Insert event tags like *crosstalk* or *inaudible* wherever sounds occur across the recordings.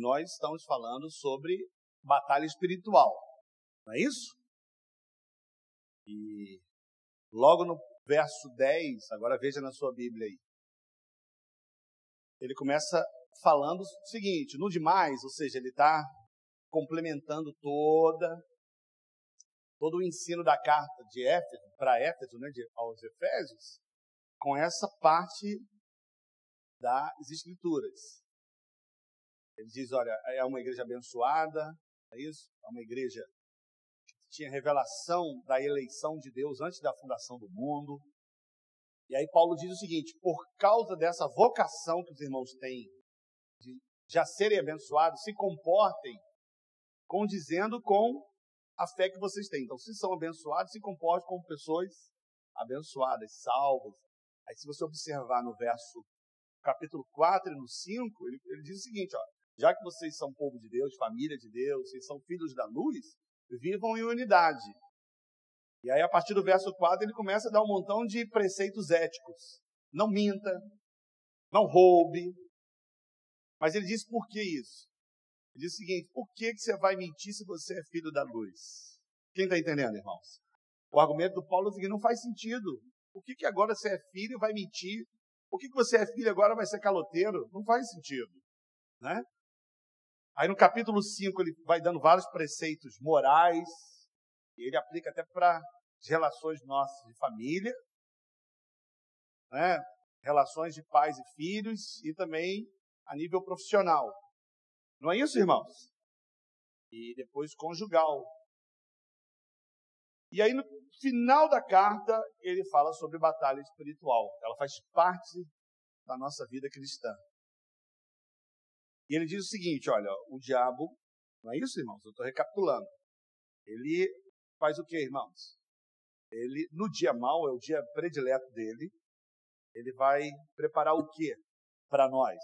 nós estamos falando sobre batalha espiritual. Não é isso? E logo no verso 10, agora veja na sua Bíblia aí. Ele começa falando o seguinte: no demais, ou seja, ele está complementando toda todo o ensino da carta de Éfeso para Éfeso, né, de, aos Efésios, com essa parte das Escrituras. Ele diz: olha, é uma igreja abençoada, é isso? É uma igreja que tinha revelação da eleição de Deus antes da fundação do mundo. E aí Paulo diz o seguinte: por causa dessa vocação que os irmãos têm de já serem abençoados, se comportem condizendo com a fé que vocês têm. Então, se são abençoados, se comportem como pessoas abençoadas, salvas. Aí, se você observar no verso capítulo 4 e no 5, ele, ele diz o seguinte: ó, já que vocês são povo de Deus, família de Deus, vocês são filhos da luz, vivam em unidade. E aí, a partir do verso 4, ele começa a dar um montão de preceitos éticos. Não minta, não roube. Mas ele diz por que isso? Ele diz o seguinte: por que, que você vai mentir se você é filho da luz? Quem está entendendo, irmãos? O argumento do Paulo é seguinte: não faz sentido. Por que, que agora você é filho e vai mentir? Por que, que você é filho e agora vai ser caloteiro? Não faz sentido. Né? Aí no capítulo 5 ele vai dando vários preceitos morais, e ele aplica até para as relações nossas de família, né? relações de pais e filhos, e também a nível profissional. Não é isso, irmãos? E depois conjugal. E aí, no final da carta, ele fala sobre batalha espiritual. Ela faz parte da nossa vida cristã. E ele diz o seguinte: olha, o diabo, não é isso, irmãos? Eu estou recapitulando. Ele faz o que, irmãos? Ele, no dia mau, é o dia predileto dele. Ele vai preparar o que para nós?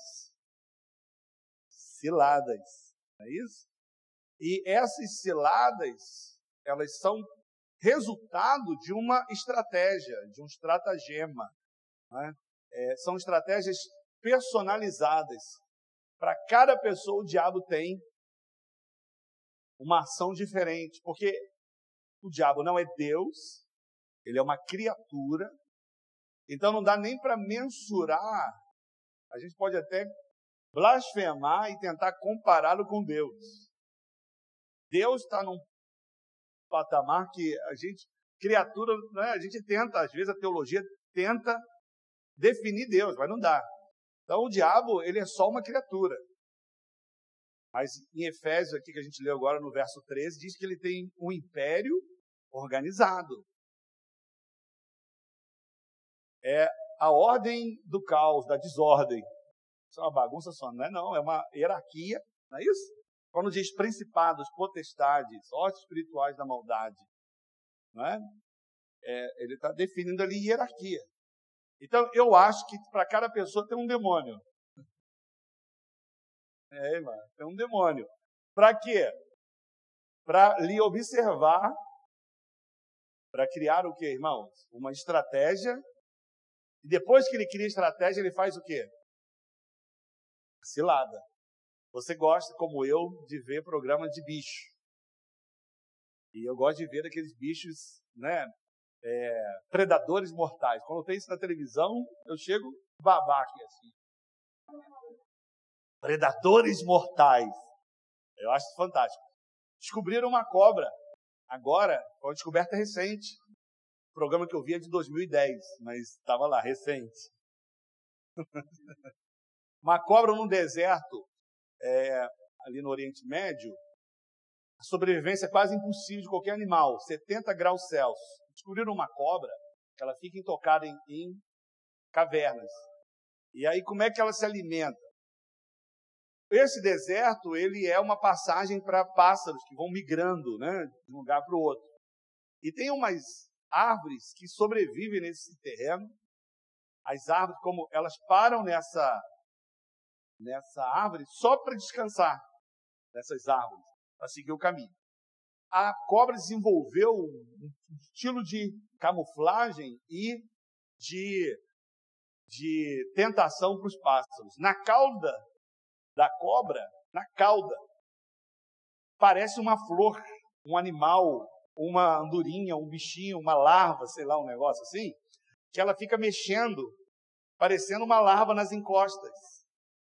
ciladas, não é isso? E essas ciladas, elas são resultado de uma estratégia, de um estratagema. Né? É, são estratégias personalizadas. Para cada pessoa, o diabo tem uma ação diferente, porque o diabo não é Deus, ele é uma criatura, então não dá nem para mensurar. A gente pode até blasfemar e tentar compará-lo com Deus. Deus está num patamar que a gente, criatura, né, a gente tenta, às vezes a teologia tenta definir Deus, mas não dá. Então o diabo, ele é só uma criatura. Mas em Efésios, aqui que a gente leu agora no verso 13, diz que ele tem um império organizado. É a ordem do caos, da desordem. Isso é uma bagunça só, não é não, é uma hierarquia, não é isso? Quando diz principados, potestades, ordens espirituais da maldade, não é? é ele está definindo ali hierarquia. Então, eu acho que para cada pessoa tem um demônio. É, irmão, tem um demônio. Para quê? Para lhe observar, para criar o quê, irmãos? Uma estratégia. E depois que ele cria estratégia, ele faz o quê? cilada. Você gosta, como eu, de ver programa de bicho. E eu gosto de ver aqueles bichos, né? É, predadores mortais. Quando tem isso na televisão, eu chego babaca assim. Predadores mortais. Eu acho fantástico. Descobriram uma cobra. Agora, foi uma descoberta recente. O programa que eu vi é de 2010, mas estava lá, recente. *laughs* Uma cobra no deserto, é, ali no Oriente Médio, a sobrevivência é quase impossível de qualquer animal, 70 graus Celsius. Descobriram uma cobra, que ela fica intocada em, em cavernas. E aí, como é que ela se alimenta? Esse deserto, ele é uma passagem para pássaros que vão migrando, né, de um lugar para o outro. E tem umas árvores que sobrevivem nesse terreno. As árvores, como elas param nessa nessa árvore só para descansar nessas árvores, para seguir o caminho. A cobra desenvolveu um estilo de camuflagem e de, de tentação para os pássaros. Na cauda da cobra na cauda. Parece uma flor, um animal, uma andorinha, um bichinho, uma larva, sei lá, um negócio assim, que ela fica mexendo, parecendo uma larva nas encostas.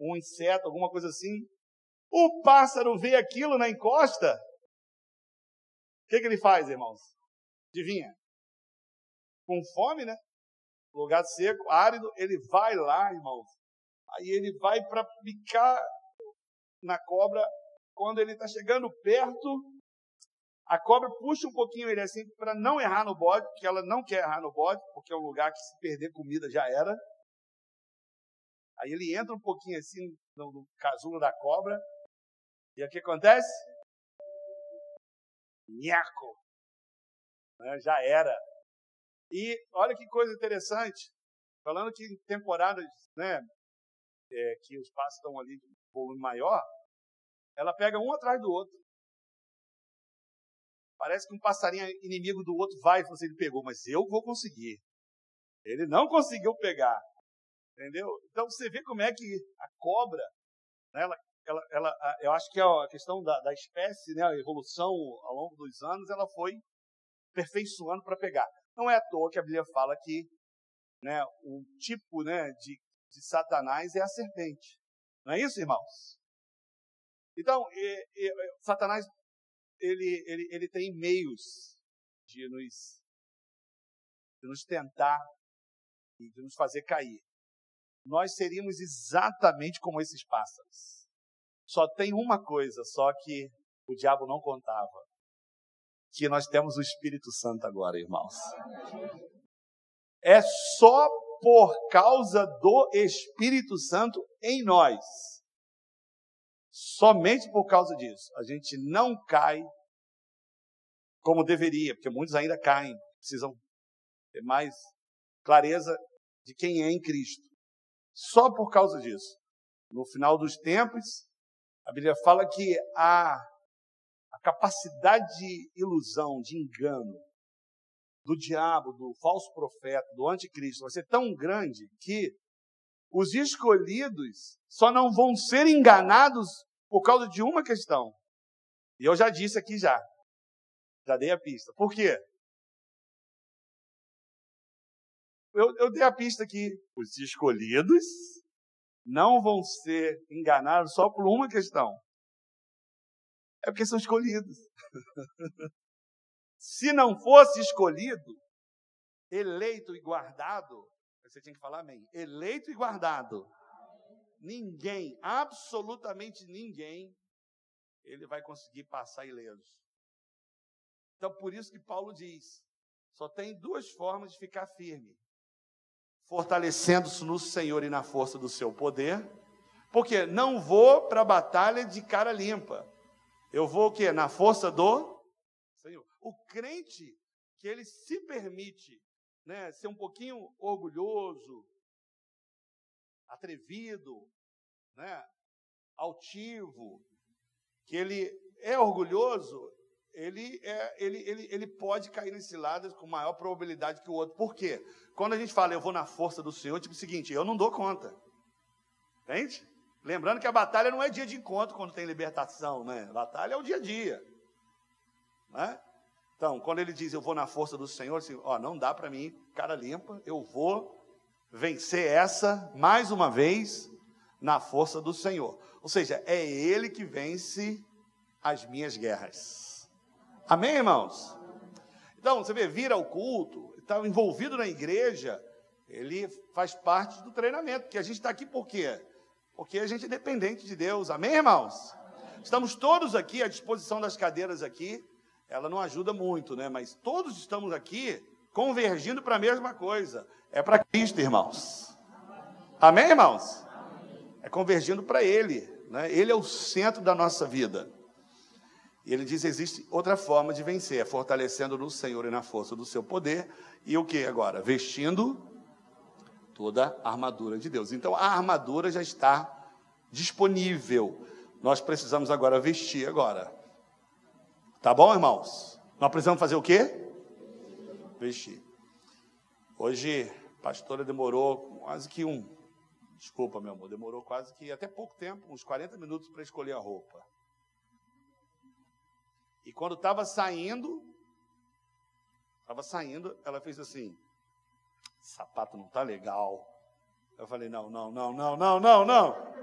Um inseto, alguma coisa assim. O pássaro vê aquilo na encosta. O que, que ele faz, irmãos? Adivinha? Com fome, né? Lugar seco, árido, ele vai lá, irmãos. Aí ele vai para picar na cobra. Quando ele está chegando perto, a cobra puxa um pouquinho ele assim para não errar no bode, porque ela não quer errar no bode, porque é um lugar que se perder comida já era. Aí ele entra um pouquinho assim no, no casulo da cobra. E o que acontece? Nhaco. Né, já era. E olha que coisa interessante. Falando que em temporadas né, é, que os passos estão ali de volume maior, ela pega um atrás do outro. Parece que um passarinho inimigo do outro vai e assim, ele pegou, mas eu vou conseguir. Ele não conseguiu pegar. Entendeu? Então você vê como é que a cobra, né, ela, ela, ela, eu acho que a questão da, da espécie, né, a evolução ao longo dos anos, ela foi aperfeiçoando para pegar. Não é à toa que a Bíblia fala que né, o tipo né, de, de Satanás é a serpente. Não é isso, irmãos? Então, e, e, Satanás ele, ele, ele tem meios de nos, de nos tentar e de nos fazer cair. Nós seríamos exatamente como esses pássaros. Só tem uma coisa, só que o diabo não contava. Que nós temos o Espírito Santo agora, irmãos. É só por causa do Espírito Santo em nós Somente por causa disso, a gente não cai como deveria, porque muitos ainda caem, precisam ter mais clareza de quem é em Cristo. Só por causa disso. No final dos tempos, a Bíblia fala que a, a capacidade de ilusão, de engano, do diabo, do falso profeta, do anticristo, vai ser tão grande que os escolhidos só não vão ser enganados por causa de uma questão. E eu já disse aqui já. Já dei a pista. Por quê? Eu, eu dei a pista aqui. Os escolhidos não vão ser enganados só por uma questão. É porque são escolhidos. *laughs* Se não fosse escolhido, eleito e guardado, você tinha que falar amém. Eleito e guardado ninguém, absolutamente ninguém, ele vai conseguir passar ileso. Então, por isso que Paulo diz: só tem duas formas de ficar firme: fortalecendo-se no Senhor e na força do seu poder, porque não vou para a batalha de cara limpa. Eu vou o quê? Na força do Senhor. O crente que ele se permite né, ser um pouquinho orgulhoso, atrevido, né, altivo, que ele é orgulhoso, ele, é, ele, ele, ele pode cair nesse lado com maior probabilidade que o outro. Por quê? Quando a gente fala, eu vou na força do Senhor, tipo o seguinte, eu não dou conta. Entende? Lembrando que a batalha não é dia de encontro quando tem libertação, né? Batalha é o dia a dia. Né? Então, quando ele diz, eu vou na força do Senhor, assim, ó, não dá para mim, cara limpa, eu vou vencer essa, mais uma vez, na força do Senhor. Ou seja, é Ele que vence as minhas guerras. Amém, irmãos? Então, você vê, vir ao culto, está envolvido na igreja, ele faz parte do treinamento, porque a gente está aqui por quê? Porque a gente é dependente de Deus. Amém, irmãos? Estamos todos aqui à disposição das cadeiras aqui. Ela não ajuda muito, né? Mas todos estamos aqui convergindo para a mesma coisa. É para Cristo, irmãos. Amém, irmãos? é convergindo para Ele. Né? Ele é o centro da nossa vida. E ele diz: existe outra forma de vencer, é fortalecendo no Senhor e na força do seu poder. E o que agora? Vestindo toda a armadura de Deus. Então a armadura já está disponível. Nós precisamos agora vestir agora. Tá bom, irmãos? Nós precisamos fazer o quê? Vestir. Hoje, a pastora demorou quase que um Desculpa, meu amor, demorou quase que até pouco tempo, uns 40 minutos para escolher a roupa. E quando estava saindo, estava saindo, ela fez assim: sapato não tá legal. Eu falei: não, não, não, não, não, não, não.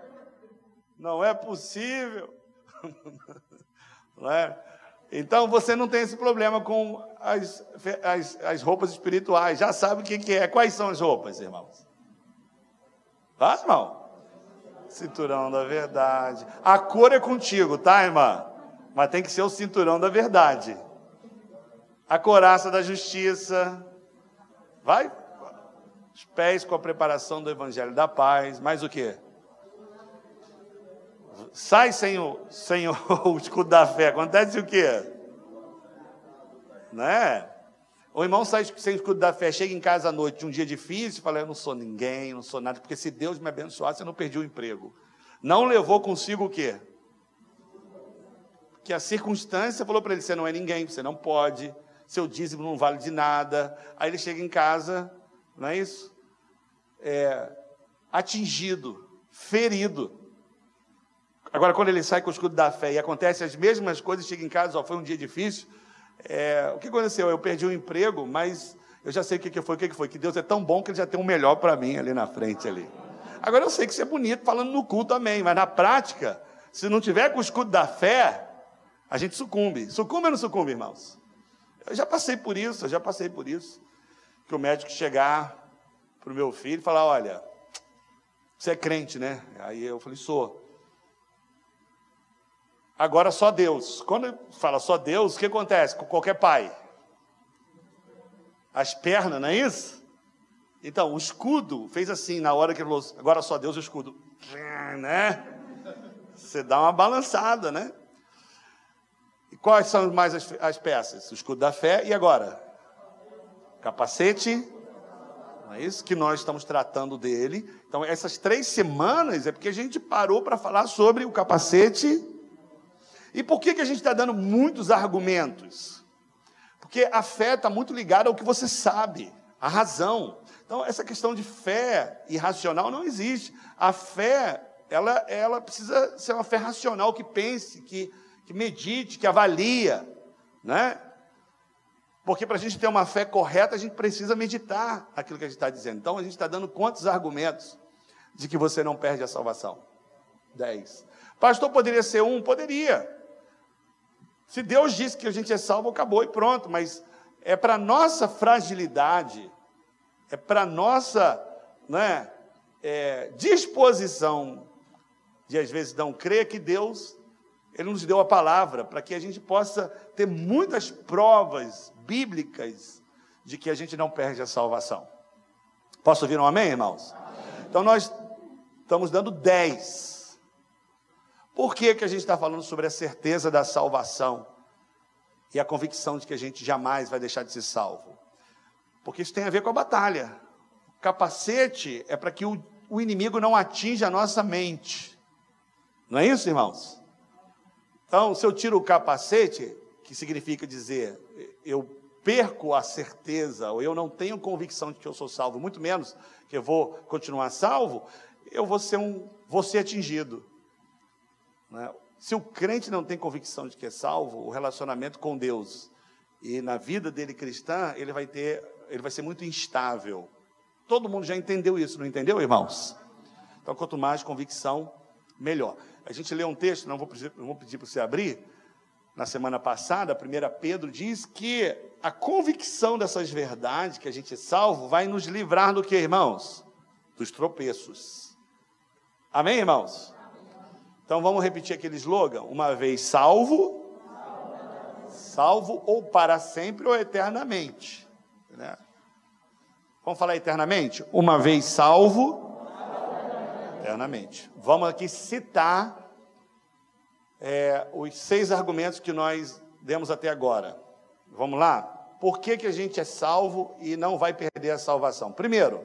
Não é possível. *laughs* não é? Então você não tem esse problema com as, as, as roupas espirituais. Já sabe o que, que é. Quais são as roupas, irmãos? Tá, irmão? Cinturão da verdade. A cor é contigo, tá, irmã? Mas tem que ser o cinturão da verdade. A coraça da justiça. Vai? Os pés com a preparação do evangelho da paz. Mais o quê? Sai sem o, sem o, *laughs* o escudo da fé. Acontece o quê? Né? O irmão sai sem escudo da fé, chega em casa à noite, de um dia difícil, fala: Eu não sou ninguém, não sou nada, porque se Deus me abençoasse, eu não perdi o emprego. Não levou consigo o quê? Que a circunstância falou para ele: Você não é ninguém, você não pode, seu dízimo não vale de nada. Aí ele chega em casa, não é isso? É, atingido, ferido. Agora, quando ele sai com o escudo da fé e acontece as mesmas coisas, chega em casa, ó, foi um dia difícil, é, o que aconteceu? Eu perdi o emprego, mas eu já sei o que foi, o que foi, que Deus é tão bom que Ele já tem um melhor para mim ali na frente ali. Agora eu sei que isso é bonito falando no culto também, mas na prática, se não tiver com o escudo da fé, a gente sucumbe. Sucumbe ou não sucumbe, irmãos? Eu já passei por isso, eu já passei por isso. Que o médico chegar para o meu filho e falar, olha, você é crente, né? Aí eu falei, sou. Agora só Deus. Quando fala só Deus, o que acontece com qualquer pai? As pernas, não é isso? Então, o escudo fez assim, na hora que ele falou, agora só Deus o escudo. Né? Você dá uma balançada, né? E quais são mais as, as peças? O escudo da fé e agora? Capacete, não é isso? Que nós estamos tratando dele. Então, essas três semanas é porque a gente parou para falar sobre o capacete e por que, que a gente está dando muitos argumentos? Porque a fé está muito ligada ao que você sabe, a razão. Então, essa questão de fé irracional não existe. A fé, ela, ela precisa ser uma fé racional que pense, que, que medite, que avalia, né? Porque para a gente ter uma fé correta, a gente precisa meditar aquilo que a gente está dizendo. Então, a gente está dando quantos argumentos de que você não perde a salvação? Dez. Pastor, poderia ser um? Poderia. Se Deus disse que a gente é salvo, acabou e pronto, mas é para nossa fragilidade, é para nossa né, é, disposição de às vezes não crer que Deus ele nos deu a palavra para que a gente possa ter muitas provas bíblicas de que a gente não perde a salvação. Posso ouvir um amém, irmãos? Amém. Então nós estamos dando dez por que, que a gente está falando sobre a certeza da salvação e a convicção de que a gente jamais vai deixar de ser salvo? Porque isso tem a ver com a batalha. O capacete é para que o, o inimigo não atinja a nossa mente. Não é isso, irmãos? Então, se eu tiro o capacete, que significa dizer eu perco a certeza, ou eu não tenho convicção de que eu sou salvo, muito menos que eu vou continuar salvo, eu vou ser um, vou ser atingido. Né? Se o crente não tem convicção de que é salvo, o relacionamento com Deus e na vida dele cristã, ele vai ter, ele vai ser muito instável. Todo mundo já entendeu isso, não entendeu, irmãos? Então, quanto mais convicção, melhor. A gente lê um texto, não vou pedir, não vou pedir para você abrir. Na semana passada, 1 Pedro diz que a convicção dessas verdades, que a gente é salvo, vai nos livrar do que, irmãos? Dos tropeços. Amém, irmãos? Então vamos repetir aquele slogan: uma vez salvo, salvo ou para sempre ou eternamente. Né? Vamos falar eternamente? Uma vez salvo, eternamente. Vamos aqui citar é, os seis argumentos que nós demos até agora. Vamos lá? Por que, que a gente é salvo e não vai perder a salvação? Primeiro,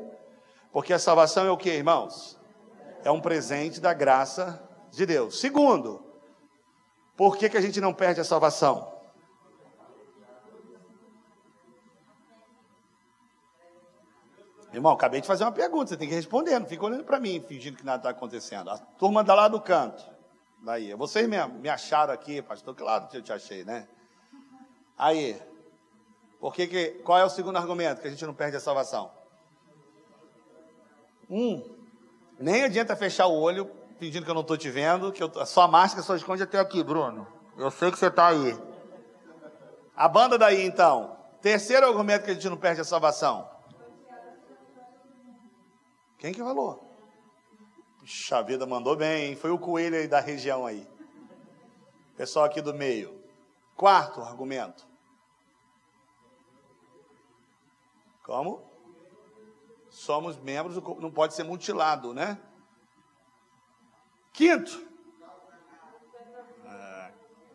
porque a salvação é o que, irmãos? É um presente da graça de Deus. Segundo, por que, que a gente não perde a salvação? Irmão, acabei de fazer uma pergunta, você tem que responder, não fica olhando para mim, fingindo que nada está acontecendo. A turma está lá do canto. Daí, vocês mesmo me acharam aqui, pastor, claro que eu te achei, né? Aí, por que que, qual é o segundo argumento que a gente não perde a salvação? Um, nem adianta fechar o olho fingindo que eu não estou te vendo, que eu, a sua máscara só esconde até aqui, Bruno. Eu sei que você está aí. A banda daí, então. Terceiro argumento que a gente não perde a salvação. Quem que falou? Puxa vida, mandou bem, hein? Foi o coelho aí da região aí. Pessoal aqui do meio. Quarto argumento. Como? Somos membros, não pode ser mutilado, né? Quinto. Ah,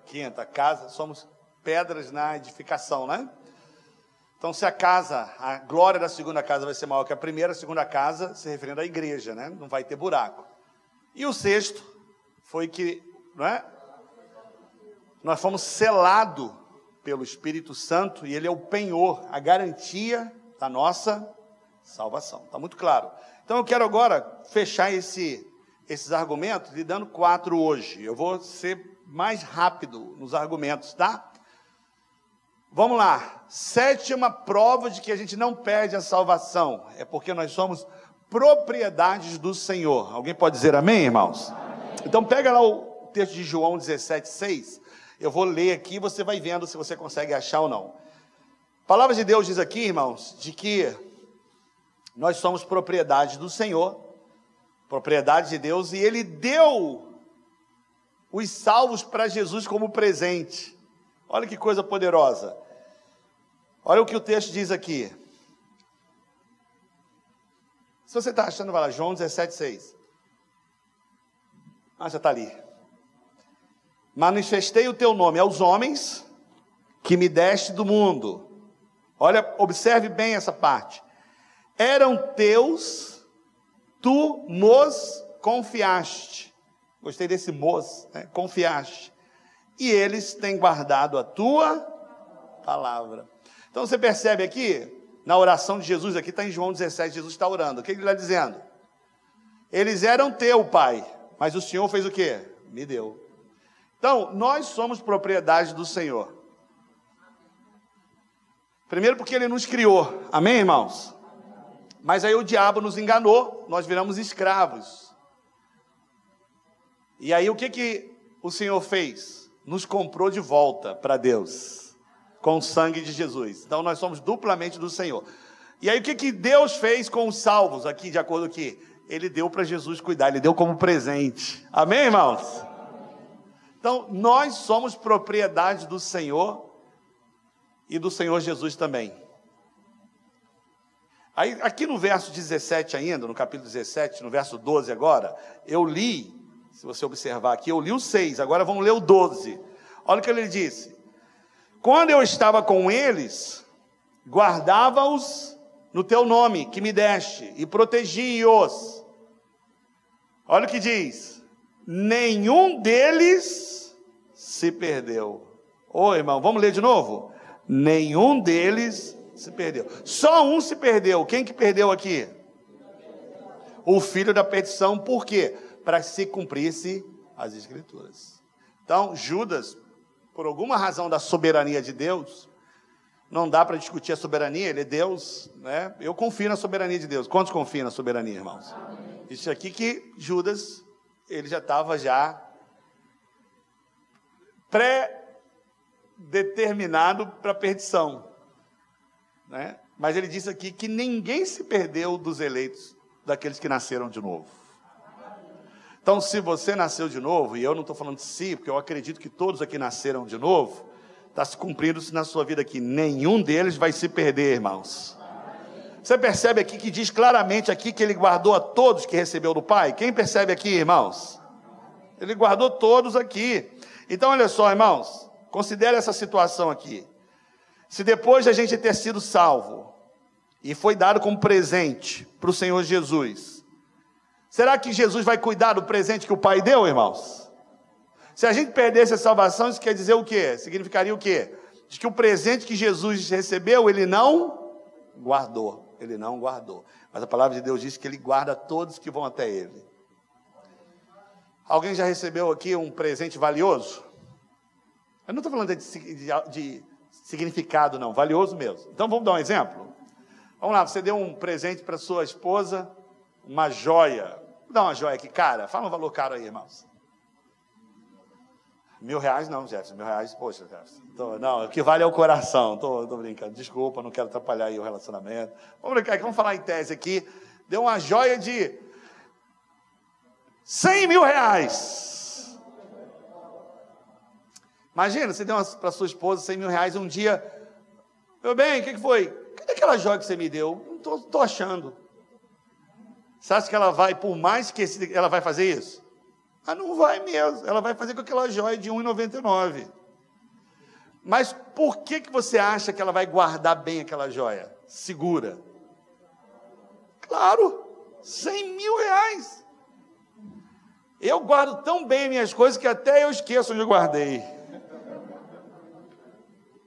quinta, casa, somos pedras na edificação, né? Então, se a casa, a glória da segunda casa vai ser maior que a primeira, a segunda casa, se referindo à igreja, né? Não vai ter buraco. E o sexto foi que, não é? Nós fomos selados pelo Espírito Santo e ele é o penhor, a garantia da nossa salvação. Está muito claro. Então eu quero agora fechar esse, esses argumentos lhe dando quatro hoje. Eu vou ser mais rápido nos argumentos, tá? Vamos lá. Sétima prova de que a gente não perde a salvação é porque nós somos propriedades do Senhor. Alguém pode dizer amém, irmãos? Amém. Então pega lá o texto de João 17, 6. Eu vou ler aqui, você vai vendo se você consegue achar ou não. Palavra de Deus diz aqui, irmãos, de que nós somos propriedade do Senhor, propriedade de Deus, e Ele deu os salvos para Jesus como presente. Olha que coisa poderosa. Olha o que o texto diz aqui. Se você está achando, vai lá, João 17, 6. Ah, já está ali. Manifestei o teu nome aos homens que me deste do mundo. Olha, observe bem essa parte. Eram teus, tu nos confiaste. Gostei desse mos, né? confiaste. E eles têm guardado a tua palavra. Então você percebe aqui, na oração de Jesus, aqui está em João 17, Jesus está orando. O que ele está dizendo? Eles eram teu, Pai, mas o Senhor fez o quê? Me deu. Então, nós somos propriedade do Senhor. Primeiro porque ele nos criou. Amém, irmãos? Mas aí o diabo nos enganou, nós viramos escravos. E aí o que que o Senhor fez? Nos comprou de volta para Deus com o sangue de Jesus. Então nós somos duplamente do Senhor. E aí o que, que Deus fez com os salvos aqui, de acordo com que ele deu para Jesus cuidar, ele deu como presente. Amém, irmãos? Então, nós somos propriedade do Senhor e do Senhor Jesus também. Aí, aqui no verso 17 ainda, no capítulo 17, no verso 12 agora, eu li, se você observar aqui, eu li o 6, agora vamos ler o 12. Olha o que ele disse: quando eu estava com eles, guardava-os no teu nome que me deste e protegi-os. Olha o que diz: nenhum deles se perdeu. Ô irmão, vamos ler de novo? Nenhum deles se perdeu. Só um se perdeu. Quem que perdeu aqui? O filho da perdição. Por quê? Para se cumprisse as escrituras. Então, Judas por alguma razão da soberania de Deus, não dá para discutir a soberania, ele é Deus, né? Eu confio na soberania de Deus. Quantos confiam na soberania, irmãos? Amém. Isso aqui que Judas, ele já estava já pré-determinado para a perdição, né? Mas ele disse aqui que ninguém se perdeu dos eleitos, daqueles que nasceram de novo. Então, se você nasceu de novo, e eu não estou falando de si, porque eu acredito que todos aqui nasceram de novo, está se cumprindo -se na sua vida aqui. Nenhum deles vai se perder, irmãos. Você percebe aqui que diz claramente aqui que ele guardou a todos que recebeu do Pai? Quem percebe aqui, irmãos? Ele guardou todos aqui. Então, olha só, irmãos, considere essa situação aqui. Se depois de a gente ter sido salvo e foi dado como presente para o Senhor Jesus, Será que Jesus vai cuidar do presente que o Pai deu, irmãos? Se a gente perdesse a salvação, isso quer dizer o quê? Significaria o quê? De que o presente que Jesus recebeu, ele não guardou. ele não guardou. Mas a palavra de Deus diz que ele guarda todos que vão até ele. Alguém já recebeu aqui um presente valioso? Eu não estou falando de, de, de, significado, não, valioso mesmo. Então vamos dar um exemplo? Vamos lá, você deu um presente para sua esposa, uma joia. Vou dar uma joia aqui, cara. Fala um valor caro aí, irmãos. Mil reais não, Jefferson. Mil reais, poxa, Jefferson. Tô, não, o que vale é o coração. Tô, tô brincando. Desculpa, não quero atrapalhar aí o relacionamento. Vamos brincar aqui, vamos falar em tese aqui. Deu uma joia de 100 mil reais. Imagina, você deu para sua esposa 100 mil reais um dia. Meu bem, o que, que foi? Cadê aquela joia que você me deu? Não estou achando. Você acha que ela vai, por mais que ela vai fazer isso? Ah, não vai mesmo. Ela vai fazer com aquela joia de 1,99. Mas por que, que você acha que ela vai guardar bem aquela joia? Segura. Claro, 100 mil reais. Eu guardo tão bem minhas coisas que até eu esqueço onde eu guardei.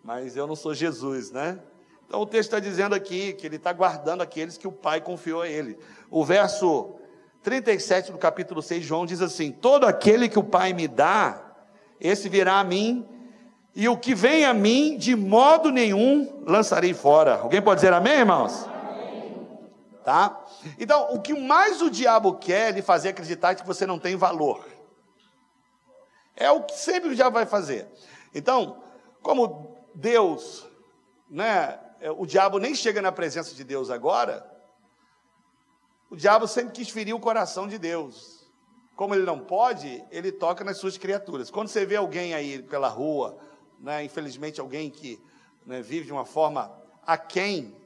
Mas eu não sou Jesus, né? Então o texto está dizendo aqui que ele está guardando aqueles que o Pai confiou a ele. O verso 37 do capítulo 6, João diz assim: Todo aquele que o Pai me dá, esse virá a mim, e o que vem a mim, de modo nenhum lançarei fora. Alguém pode dizer amém, irmãos? Amém. Tá? Então, o que mais o diabo quer é lhe fazer acreditar que você não tem valor. É o que sempre o diabo vai fazer. Então, como Deus, né, o diabo nem chega na presença de Deus agora, o diabo sempre quis ferir o coração de Deus. Como ele não pode, ele toca nas suas criaturas. Quando você vê alguém aí pela rua, né, infelizmente alguém que né, vive de uma forma aquém,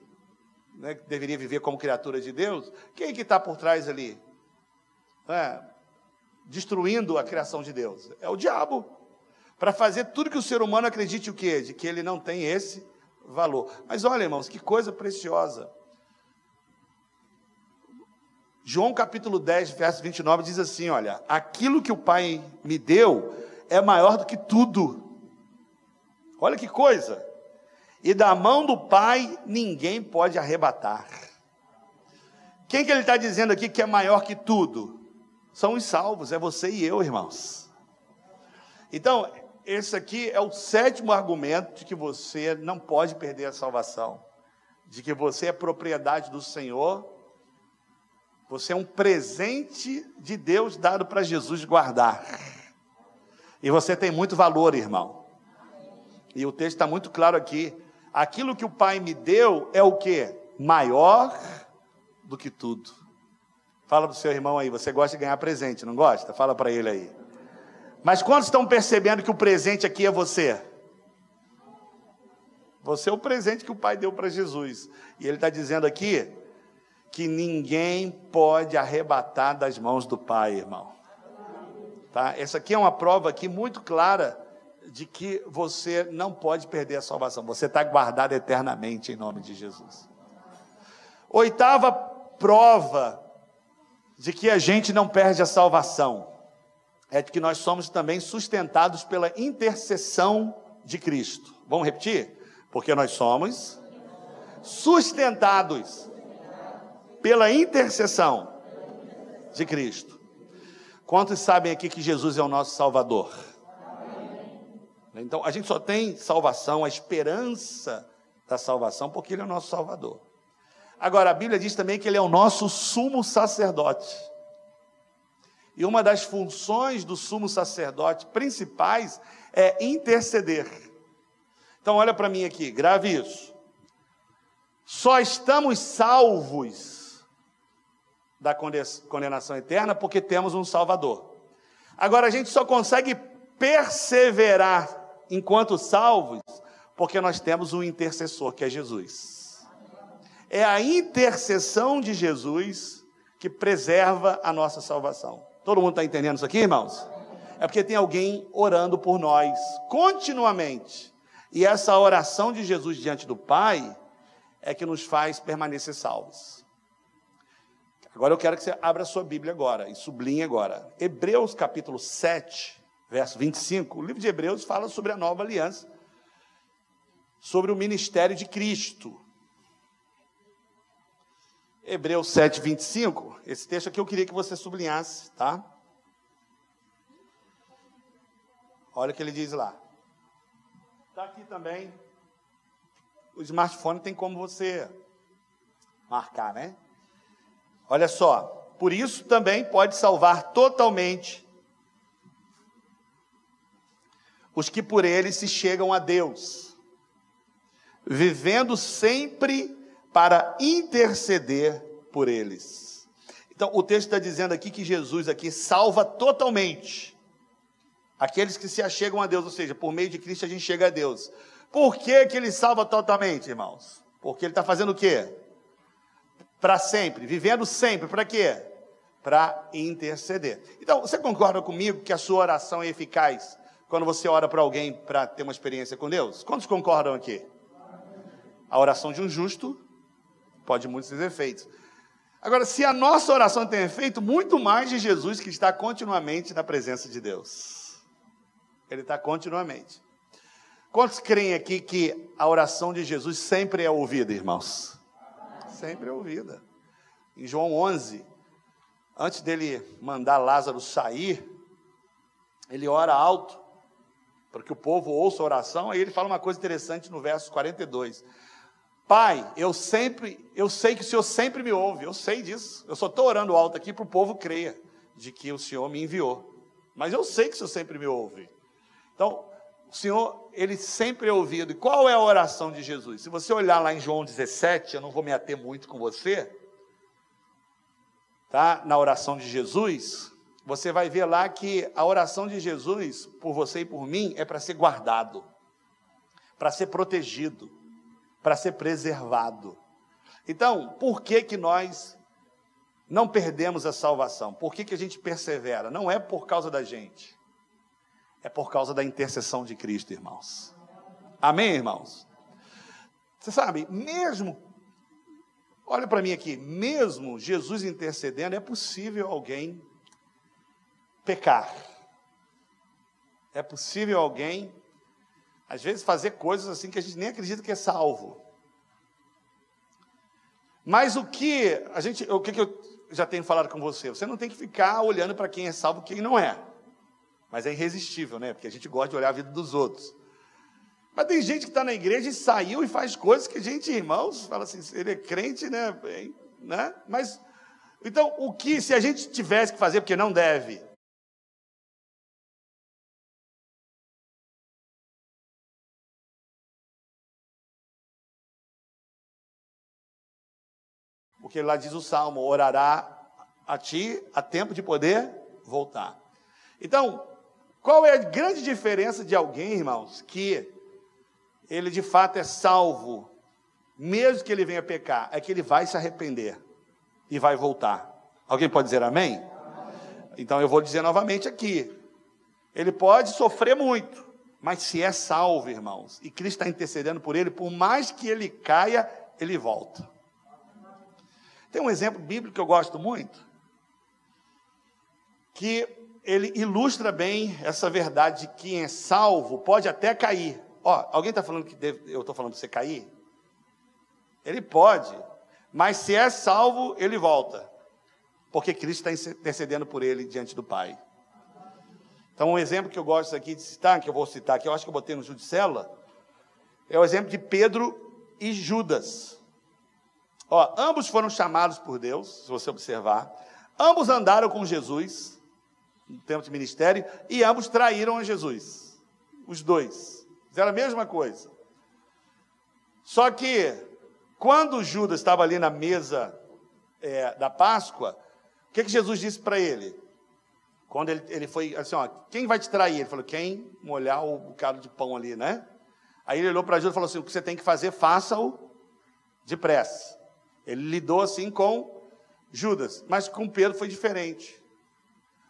né, que deveria viver como criatura de Deus, quem que está por trás ali? É, destruindo a criação de Deus. É o diabo. Para fazer tudo que o ser humano acredite o quê? De que ele não tem esse valor. Mas olha, irmãos, que coisa preciosa. João capítulo 10, verso 29 diz assim: Olha, aquilo que o Pai me deu é maior do que tudo. Olha que coisa. E da mão do Pai ninguém pode arrebatar. Quem que ele está dizendo aqui que é maior que tudo? São os salvos, é você e eu, irmãos. Então, esse aqui é o sétimo argumento de que você não pode perder a salvação, de que você é propriedade do Senhor você é um presente de Deus dado para Jesus guardar. E você tem muito valor, irmão. E o texto está muito claro aqui. Aquilo que o Pai me deu é o que? Maior do que tudo. Fala para o seu irmão aí, você gosta de ganhar presente, não gosta? Fala para ele aí. Mas quantos estão percebendo que o presente aqui é você? Você é o presente que o Pai deu para Jesus. E ele está dizendo aqui que ninguém pode arrebatar das mãos do Pai, irmão. Tá? Essa aqui é uma prova aqui muito clara de que você não pode perder a salvação. Você está guardado eternamente em nome de Jesus. Oitava prova de que a gente não perde a salvação é de que nós somos também sustentados pela intercessão de Cristo. Vamos repetir? Porque nós somos sustentados pela intercessão de Cristo. Quantos sabem aqui que Jesus é o nosso Salvador? Então, a gente só tem salvação, a esperança da salvação, porque Ele é o nosso Salvador. Agora, a Bíblia diz também que Ele é o nosso sumo sacerdote. E uma das funções do sumo sacerdote principais é interceder. Então, olha para mim aqui, grave isso. Só estamos salvos da condenação eterna porque temos um Salvador. Agora a gente só consegue perseverar enquanto salvos porque nós temos um intercessor que é Jesus. É a intercessão de Jesus que preserva a nossa salvação. Todo mundo está entendendo isso aqui, irmãos? É porque tem alguém orando por nós continuamente. E essa oração de Jesus diante do Pai é que nos faz permanecer salvos. Agora eu quero que você abra a sua Bíblia agora e sublinhe agora. Hebreus capítulo 7, verso 25. O livro de Hebreus fala sobre a nova aliança, sobre o ministério de Cristo. Hebreus 7, 25. Esse texto aqui eu queria que você sublinhasse, tá? Olha o que ele diz lá. Está aqui também. O smartphone tem como você marcar, né? Olha só. Por isso também pode salvar totalmente os que por ele se chegam a Deus, vivendo sempre para interceder por eles. Então, o texto está dizendo aqui que Jesus aqui salva totalmente aqueles que se achegam a Deus, ou seja, por meio de Cristo a gente chega a Deus. Por que, que ele salva totalmente, irmãos? Porque ele está fazendo o quê? Para sempre, vivendo sempre, para quê? Para interceder. Então, você concorda comigo que a sua oração é eficaz quando você ora para alguém para ter uma experiência com Deus? Quantos concordam aqui? A oração de um justo pode muitos efeitos. Agora, se a nossa oração tem efeito, muito mais de Jesus que está continuamente na presença de Deus. Ele está continuamente. Quantos creem aqui que a oração de Jesus sempre é ouvida, irmãos? Sempre é ouvida. Em João 11, antes dele mandar Lázaro sair, ele ora alto para que o povo ouça a oração. Aí ele fala uma coisa interessante no verso 42. Pai, eu sempre, eu sei que o Senhor sempre me ouve, eu sei disso. Eu só estou orando alto aqui para o povo creia de que o Senhor me enviou. Mas eu sei que o Senhor sempre me ouve. Então, o Senhor, ele sempre é ouvido. E qual é a oração de Jesus? Se você olhar lá em João 17, eu não vou me ater muito com você, tá? Na oração de Jesus, você vai ver lá que a oração de Jesus, por você e por mim, é para ser guardado, para ser protegido para ser preservado. Então, por que que nós não perdemos a salvação? Por que que a gente persevera? Não é por causa da gente. É por causa da intercessão de Cristo, irmãos. Amém, irmãos? Você sabe, mesmo Olha para mim aqui, mesmo Jesus intercedendo, é possível alguém pecar. É possível alguém às vezes fazer coisas assim que a gente nem acredita que é salvo. Mas o que a gente, o que, que eu já tenho falado com você? Você não tem que ficar olhando para quem é salvo e quem não é. Mas é irresistível, né? Porque a gente gosta de olhar a vida dos outros. Mas tem gente que está na igreja e saiu e faz coisas que a gente, irmãos, fala assim, ele é crente, né? Bem, né? Mas, então, o que, se a gente tivesse que fazer, porque não deve, Porque lá diz o salmo: orará a ti a tempo de poder voltar. Então, qual é a grande diferença de alguém, irmãos, que ele de fato é salvo, mesmo que ele venha pecar, é que ele vai se arrepender e vai voltar. Alguém pode dizer amém? Então eu vou dizer novamente aqui. Ele pode sofrer muito, mas se é salvo, irmãos, e Cristo está intercedendo por ele, por mais que ele caia, ele volta. Tem um exemplo bíblico que eu gosto muito, que ele ilustra bem essa verdade de quem é salvo pode até cair. Ó, alguém está falando que deve, eu estou falando para você cair? Ele pode, mas se é salvo, ele volta, porque Cristo está intercedendo por ele diante do Pai. Então, um exemplo que eu gosto aqui de citar, que eu vou citar aqui, eu acho que eu botei no Judicela, é o exemplo de Pedro e Judas. Ó, ambos foram chamados por Deus, se você observar. Ambos andaram com Jesus no tempo de ministério e ambos traíram a Jesus. Os dois. Fizeram a mesma coisa. Só que, quando Judas estava ali na mesa é, da Páscoa, o que, que Jesus disse para ele? Quando ele, ele foi assim, ó, quem vai te trair? Ele falou, quem molhar o bocado de pão ali, né? Aí ele olhou para Judas e falou assim: o que você tem que fazer, faça-o depressa. Ele lidou assim com Judas, mas com Pedro foi diferente.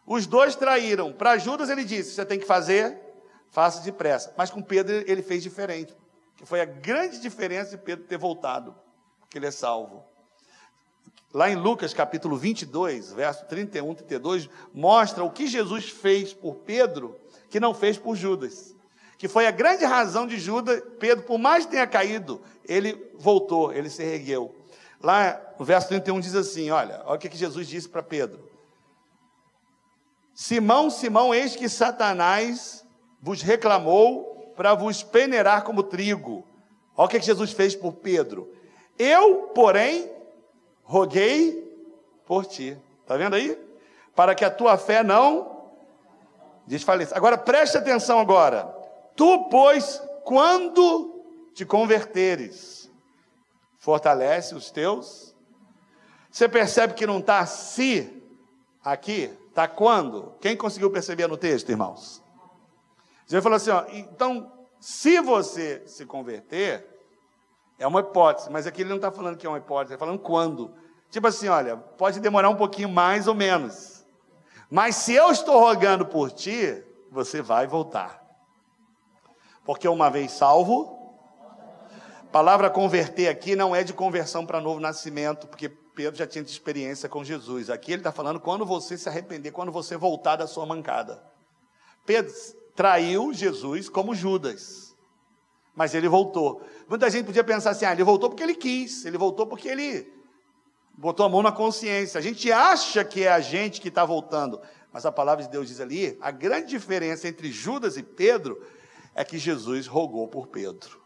Os dois traíram. Para Judas ele disse: você tem que fazer, faça depressa. Mas com Pedro ele fez diferente. Que foi a grande diferença de Pedro ter voltado, porque ele é salvo. Lá em Lucas capítulo 22, verso 31, 32, mostra o que Jesus fez por Pedro que não fez por Judas. Que foi a grande razão de Judas, Pedro, por mais que tenha caído, ele voltou, ele se ergueu. Lá no verso 31 diz assim: olha, olha o que, Jesus disse para Pedro. Simão, Simão, eis que Satanás vos reclamou para vos peneirar como trigo. Olha o que Jesus fez por Pedro. Eu, porém, roguei por ti. Está vendo aí? Para que a tua fé não desfaleça. Agora preste atenção agora. Tu, pois, quando te converteres, fortalece os teus. Você percebe que não está se aqui, está quando? Quem conseguiu perceber no texto, irmãos? Jesus falou assim: ó, então, se você se converter, é uma hipótese, mas aqui ele não está falando que é uma hipótese, ele está falando quando. Tipo assim, olha, pode demorar um pouquinho mais ou menos, mas se eu estou rogando por ti, você vai voltar. Porque uma vez salvo, a palavra converter aqui não é de conversão para novo nascimento, porque Pedro já tinha experiência com Jesus. Aqui ele está falando quando você se arrepender, quando você voltar da sua mancada. Pedro traiu Jesus como Judas, mas ele voltou. Muita gente podia pensar assim: ah, ele voltou porque ele quis, ele voltou porque ele botou a mão na consciência. A gente acha que é a gente que está voltando, mas a palavra de Deus diz ali: a grande diferença entre Judas e Pedro é que Jesus rogou por Pedro.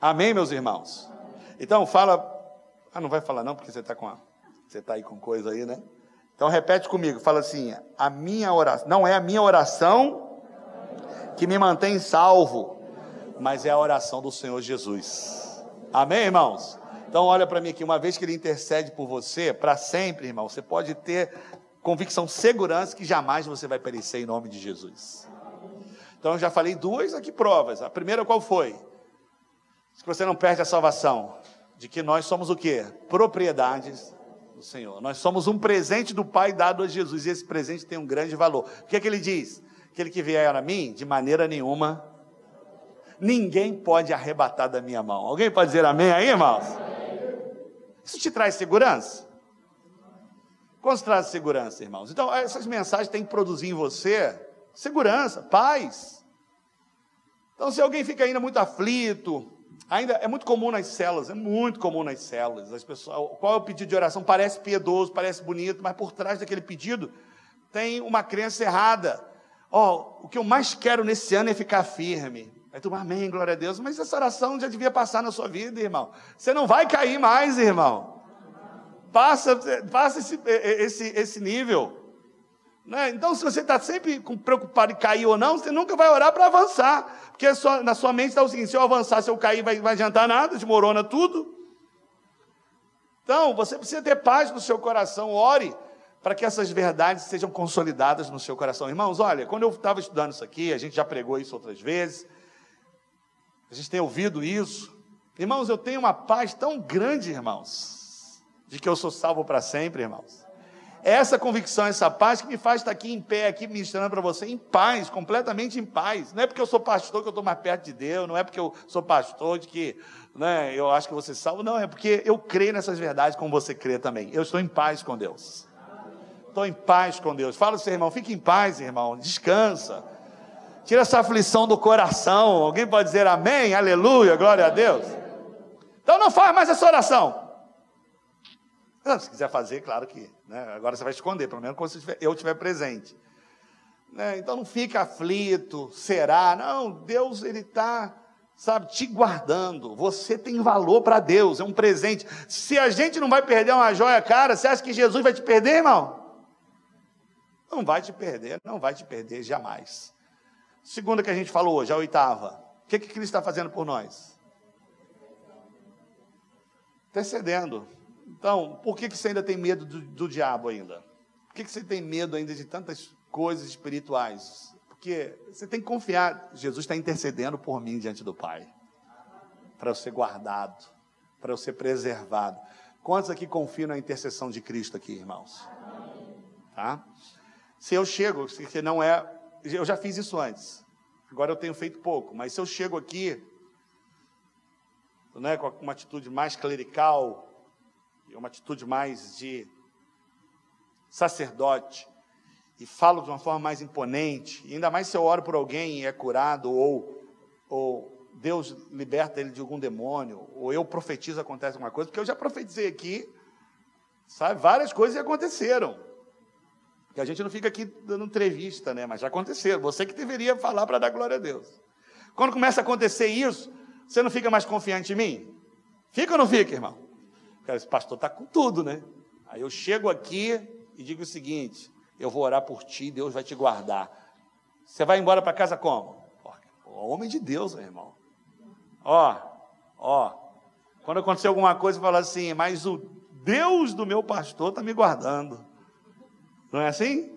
Amém, meus irmãos? Então fala. Ah, não vai falar não, porque você está com a, você está aí com coisa aí, né? Então repete comigo, fala assim: a minha oração, não é a minha oração que me mantém salvo, mas é a oração do Senhor Jesus. Amém, irmãos? Então olha para mim aqui, uma vez que ele intercede por você, para sempre, irmão, você pode ter convicção, segurança que jamais você vai perecer em nome de Jesus. Então eu já falei duas aqui provas. A primeira qual foi? Que você não perde a salvação, de que nós somos o quê? Propriedades do Senhor. Nós somos um presente do Pai dado a Jesus, e esse presente tem um grande valor. O que é que ele diz? Aquele que vier a mim, de maneira nenhuma, ninguém pode arrebatar da minha mão. Alguém pode dizer amém aí, irmãos? Isso te traz segurança? Quantos traz segurança, irmãos? Então, essas mensagens têm que produzir em você segurança, paz. Então, se alguém fica ainda muito aflito, Ainda é muito comum nas células, é muito comum nas células. As pessoas, qual é o pedido de oração? Parece piedoso, parece bonito, mas por trás daquele pedido tem uma crença errada. Ó, oh, o que eu mais quero nesse ano é ficar firme. Aí tu, amém, glória a Deus. Mas essa oração já devia passar na sua vida, irmão. Você não vai cair mais, irmão. Passa, passa esse, esse, esse nível. Né? Então, se você está sempre preocupado em cair ou não, você nunca vai orar para avançar. Porque na sua mente está o seguinte: se eu avançar, se eu cair, vai, vai adiantar nada, desmorona tudo. Então, você precisa ter paz no seu coração, ore para que essas verdades sejam consolidadas no seu coração. Irmãos, olha, quando eu estava estudando isso aqui, a gente já pregou isso outras vezes, a gente tem ouvido isso. Irmãos, eu tenho uma paz tão grande, irmãos, de que eu sou salvo para sempre, irmãos. Essa convicção, essa paz que me faz estar aqui em pé, aqui ministrando para você, em paz, completamente em paz. Não é porque eu sou pastor que eu estou mais perto de Deus, não é porque eu sou pastor de que né, eu acho que você salvo, não, é porque eu creio nessas verdades como você crê também. Eu estou em paz com Deus. Estou em paz com Deus. Fala seu irmão, fique em paz, irmão, descansa. Tira essa aflição do coração. Alguém pode dizer amém, aleluia, glória a Deus. Então não faz mais essa oração. Se quiser fazer, claro que. Né? Agora você vai esconder, pelo menos quando eu estiver presente. Né? Então não fica aflito, será? Não, Deus ele está, sabe, te guardando. Você tem valor para Deus, é um presente. Se a gente não vai perder uma joia cara, você acha que Jesus vai te perder, irmão? Não vai te perder, não vai te perder jamais. Segunda que a gente falou hoje, a oitava. O que, que Cristo está fazendo por nós? Intercedendo. Então, por que, que você ainda tem medo do, do diabo ainda? Por que, que você tem medo ainda de tantas coisas espirituais? Porque você tem que confiar, Jesus está intercedendo por mim diante do Pai, para eu ser guardado, para eu ser preservado. Quantos aqui confiam na intercessão de Cristo aqui, irmãos? Tá? Se eu chego, que não é, eu já fiz isso antes. Agora eu tenho feito pouco, mas se eu chego aqui, né, com uma atitude mais clerical, uma atitude mais de sacerdote, e falo de uma forma mais imponente, ainda mais se eu oro por alguém e é curado, ou, ou Deus liberta ele de algum demônio, ou eu profetizo acontece alguma coisa, porque eu já profetizei aqui, sabe, várias coisas aconteceram. Que a gente não fica aqui dando entrevista, né? Mas já aconteceram. Você que deveria falar para dar glória a Deus. Quando começa a acontecer isso, você não fica mais confiante em mim? Fica ou não fica, irmão? Cara, esse pastor está com tudo, né? Aí eu chego aqui e digo o seguinte: eu vou orar por ti, Deus vai te guardar. Você vai embora para casa como? Homem de Deus, meu irmão. Ó, ó. Quando acontecer alguma coisa, fala assim, mas o Deus do meu pastor está me guardando. Não é assim?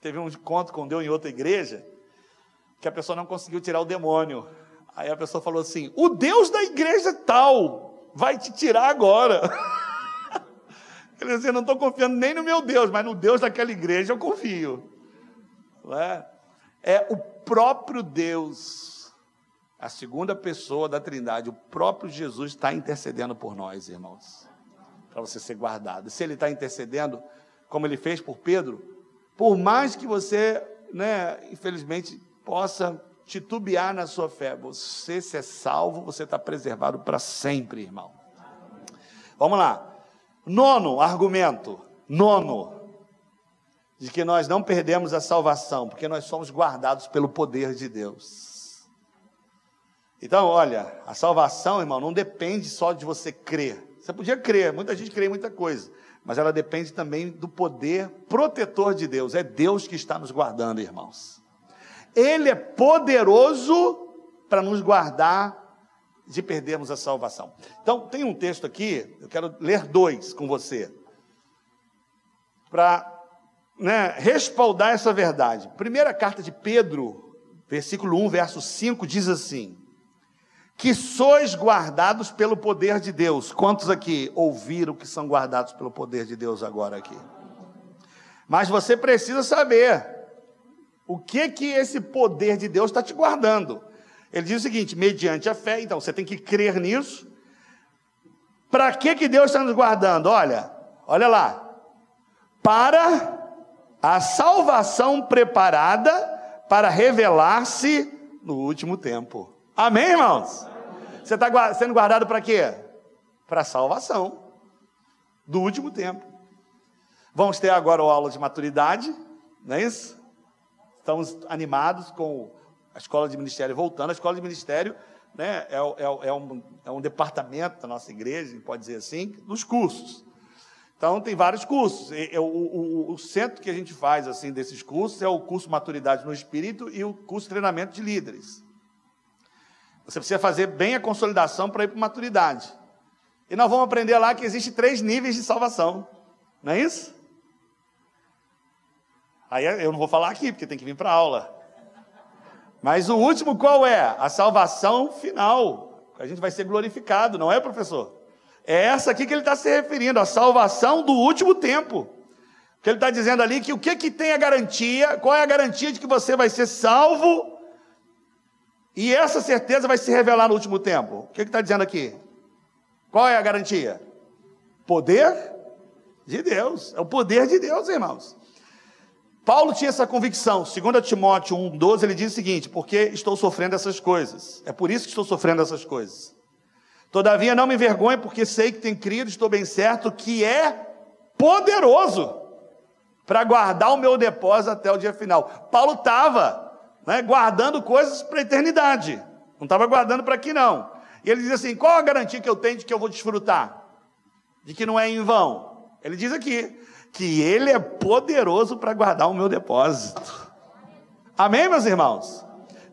Teve um conto com Deus em outra igreja, que a pessoa não conseguiu tirar o demônio. Aí a pessoa falou assim: o Deus da igreja tal vai te tirar agora. *laughs* Quer dizer, não estou confiando nem no meu Deus, mas no Deus daquela igreja eu confio. É? é o próprio Deus, a segunda pessoa da Trindade, o próprio Jesus está intercedendo por nós, irmãos, para você ser guardado. Se ele está intercedendo, como ele fez por Pedro, por mais que você, né, infelizmente, possa titubear na sua fé, você se é salvo, você está preservado para sempre, irmão. Vamos lá. Nono argumento. Nono de que nós não perdemos a salvação, porque nós somos guardados pelo poder de Deus. Então, olha, a salvação, irmão, não depende só de você crer. Você podia crer, muita gente crê em muita coisa, mas ela depende também do poder protetor de Deus. É Deus que está nos guardando, irmãos. Ele é poderoso para nos guardar de perdermos a salvação. Então, tem um texto aqui, eu quero ler dois com você, para né, respaldar essa verdade. Primeira carta de Pedro, versículo 1, verso 5, diz assim: Que sois guardados pelo poder de Deus. Quantos aqui ouviram que são guardados pelo poder de Deus agora aqui? Mas você precisa saber o que que esse poder de Deus está te guardando. Ele diz o seguinte: mediante a fé, então você tem que crer nisso. Para que que Deus está nos guardando? Olha, olha lá. Para a salvação preparada para revelar-se no último tempo. Amém, irmãos? Você está sendo guardado para quê? Para a salvação do último tempo. Vamos ter agora a aula de maturidade, não é isso? Estamos animados com a escola de ministério voltando. A escola de ministério né, é, é, é, um, é um departamento da nossa igreja, pode dizer assim, dos cursos. Então, tem vários cursos. O, o, o, centro que a gente faz assim desses cursos é o curso Maturidade no Espírito e o curso Treinamento de Líderes. Você precisa fazer bem a consolidação para ir para maturidade. E nós vamos aprender lá que existe três níveis de salvação. Não é isso? Aí eu não vou falar aqui, porque tem que vir para a aula. Mas o último qual é? A salvação final. A gente vai ser glorificado, não é, professor? É essa aqui que ele está se referindo, a salvação do último tempo. Que ele está dizendo ali que o que, que tem a garantia, qual é a garantia de que você vai ser salvo, e essa certeza vai se revelar no último tempo. O que está dizendo aqui? Qual é a garantia? Poder de Deus. É o poder de Deus, irmãos. Paulo tinha essa convicção. 2 Timóteo 1,12, ele diz o seguinte: porque estou sofrendo essas coisas. É por isso que estou sofrendo essas coisas. Todavia não me envergonho, porque sei que tem crido, estou bem certo, que é poderoso para guardar o meu depósito até o dia final. Paulo estava né, guardando coisas para a eternidade, não estava guardando para aqui não. E ele diz assim: qual a garantia que eu tenho de que eu vou desfrutar? De que não é em vão? Ele diz aqui que ele é poderoso para guardar o meu depósito. Amém, meus irmãos?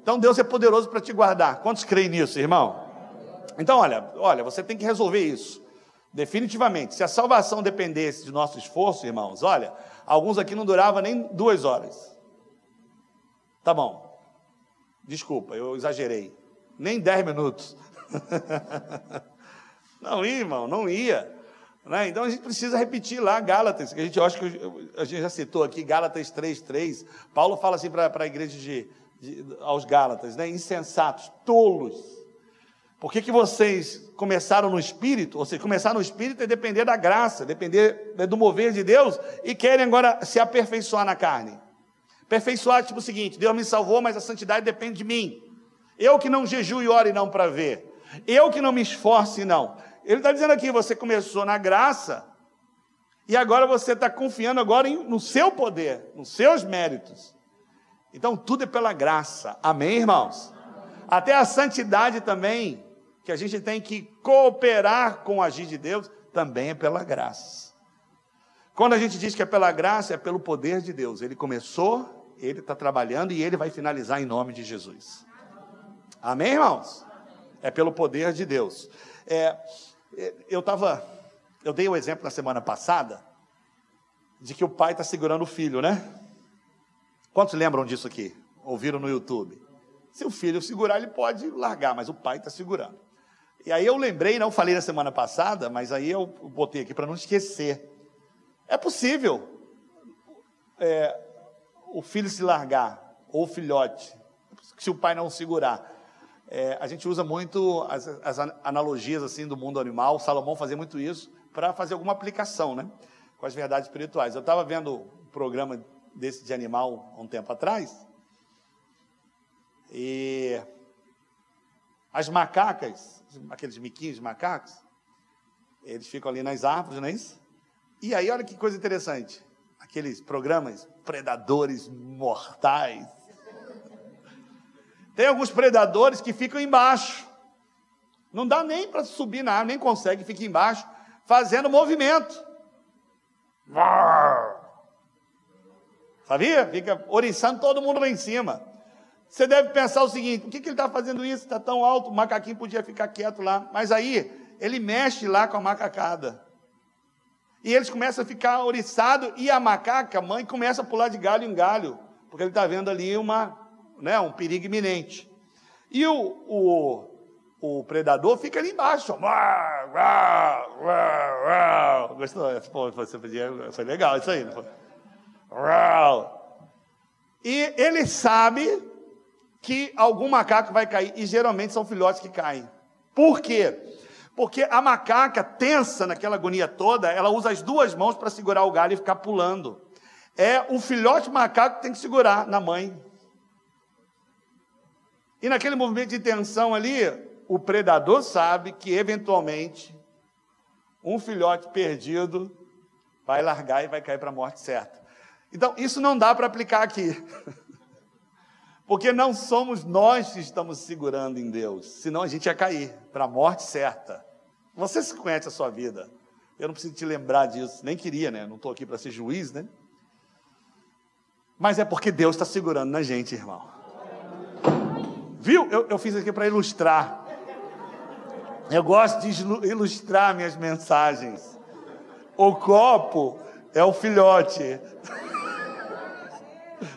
Então Deus é poderoso para te guardar. Quantos creem nisso, irmão? Então, olha, olha, você tem que resolver isso. Definitivamente. Se a salvação dependesse de nosso esforço, irmãos, olha, alguns aqui não duravam nem duas horas. Tá bom. Desculpa, eu exagerei. Nem dez minutos. *laughs* não ia, irmão, não ia. Né? Então a gente precisa repetir lá Gálatas, que a gente acha que a gente já citou aqui, Gálatas 3,3. Paulo fala assim para a igreja de, de, aos Gálatas, né? insensatos, tolos por que, que vocês começaram no Espírito? Ou seja, começar no Espírito é depender da graça, depender do mover de Deus e querem agora se aperfeiçoar na carne. Aperfeiçoar, tipo o seguinte: Deus me salvou, mas a santidade depende de mim. Eu que não jejuo e ore não para ver. Eu que não me esforce não. Ele está dizendo aqui, você começou na graça e agora você está confiando agora em, no seu poder, nos seus méritos. Então tudo é pela graça. Amém, irmãos? Até a santidade também, que a gente tem que cooperar com o agir de Deus, também é pela graça. Quando a gente diz que é pela graça, é pelo poder de Deus. Ele começou, ele está trabalhando e ele vai finalizar em nome de Jesus. Amém, irmãos? É pelo poder de Deus. É, eu estava, eu dei o um exemplo na semana passada de que o pai está segurando o filho, né? Quantos lembram disso aqui? Ouviram no YouTube? Se o filho segurar, ele pode largar, mas o pai está segurando. E aí eu lembrei, não falei na semana passada, mas aí eu botei aqui para não esquecer. É possível é, o filho se largar, ou o filhote, se o pai não segurar. É, a gente usa muito as, as, analogias assim do mundo animal. Salomão fazia muito isso para fazer alguma aplicação, né, com as verdades espirituais. Eu estava vendo um programa desse de animal há um tempo atrás e as macacas, aqueles miquinhos de macacos, eles ficam ali nas árvores, não é isso? E aí, olha que coisa interessante. Aqueles programas predadores mortais, tem alguns predadores que ficam embaixo. Não dá nem para subir na árvore, nem consegue, fica embaixo, fazendo movimento. Sabia? Fica oriçando todo mundo lá em cima. Você deve pensar o seguinte: por que, que ele está fazendo isso? Está tão alto, o macaquinho podia ficar quieto lá. Mas aí, ele mexe lá com a macacada. E eles começam a ficar oriçados, e a macaca, mãe, começa a pular de galho em galho, porque ele está vendo ali uma, né, um perigo iminente. E o, o, o predador fica ali embaixo. Gostou? Você foi legal isso aí. E ele sabe que algum macaco vai cair, e geralmente são filhotes que caem. Por quê? Porque a macaca, tensa naquela agonia toda, ela usa as duas mãos para segurar o galho e ficar pulando. É o filhote macaco que tem que segurar na mãe. E naquele movimento de tensão ali, o predador sabe que eventualmente um filhote perdido vai largar e vai cair para a morte certa. Então, isso não dá para aplicar aqui. *laughs* Porque não somos nós que estamos segurando em Deus, senão a gente ia cair para a morte certa. Você se conhece a sua vida. Eu não preciso te lembrar disso, nem queria, né? Não estou aqui para ser juiz, né? Mas é porque Deus está segurando na gente, irmão. Viu? Eu, eu fiz aqui para ilustrar. Eu gosto de ilustrar minhas mensagens. O copo é o filhote. *laughs*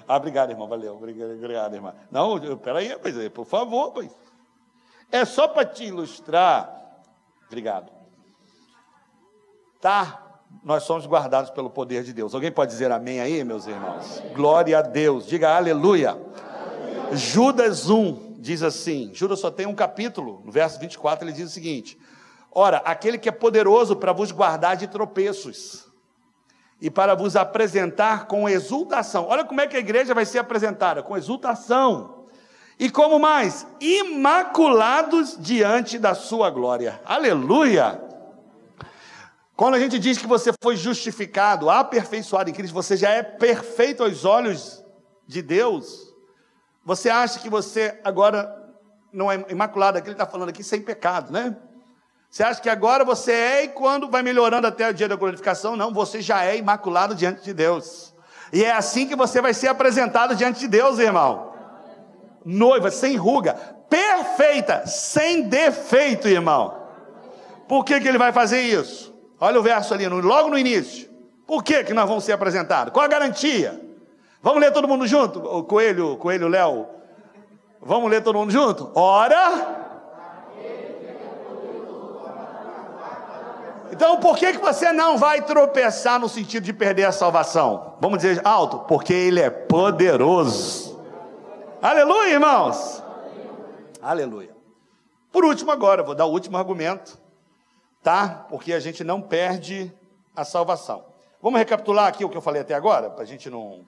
ah, obrigado, irmão. Valeu. Obrigado, obrigado irmão. Não, peraí, pois é, por favor, pois. É só para te ilustrar. Obrigado. Tá? Nós somos guardados pelo poder de Deus. Alguém pode dizer amém aí, meus irmãos? Glória a Deus. Diga aleluia. aleluia. Judas 1, diz assim: Judas só tem um capítulo, no verso 24 ele diz o seguinte: Ora, aquele que é poderoso para vos guardar de tropeços e para vos apresentar com exultação. Olha como é que a igreja vai ser apresentada: com exultação. E como mais? Imaculados diante da sua glória. Aleluia! Quando a gente diz que você foi justificado, aperfeiçoado em Cristo, você já é perfeito aos olhos de Deus. Você acha que você agora não é imaculado, aqui ele está falando aqui sem pecado, né? Você acha que agora você é e quando vai melhorando até o dia da glorificação? Não, você já é imaculado diante de Deus. E é assim que você vai ser apresentado diante de Deus, irmão. Noiva, sem ruga, perfeita, sem defeito, irmão. Por que, que ele vai fazer isso? Olha o verso ali, logo no início. Por que, que nós vamos ser apresentados? Qual a garantia? Vamos ler todo mundo junto? O Coelho, Coelho Léo. Vamos ler todo mundo junto? Ora. Então, por que, que você não vai tropeçar no sentido de perder a salvação? Vamos dizer alto, porque Ele é poderoso. Aleluia, irmãos. Aleluia. Por último, agora, vou dar o último argumento, tá? Porque a gente não perde a salvação. Vamos recapitular aqui o que eu falei até agora, para a gente não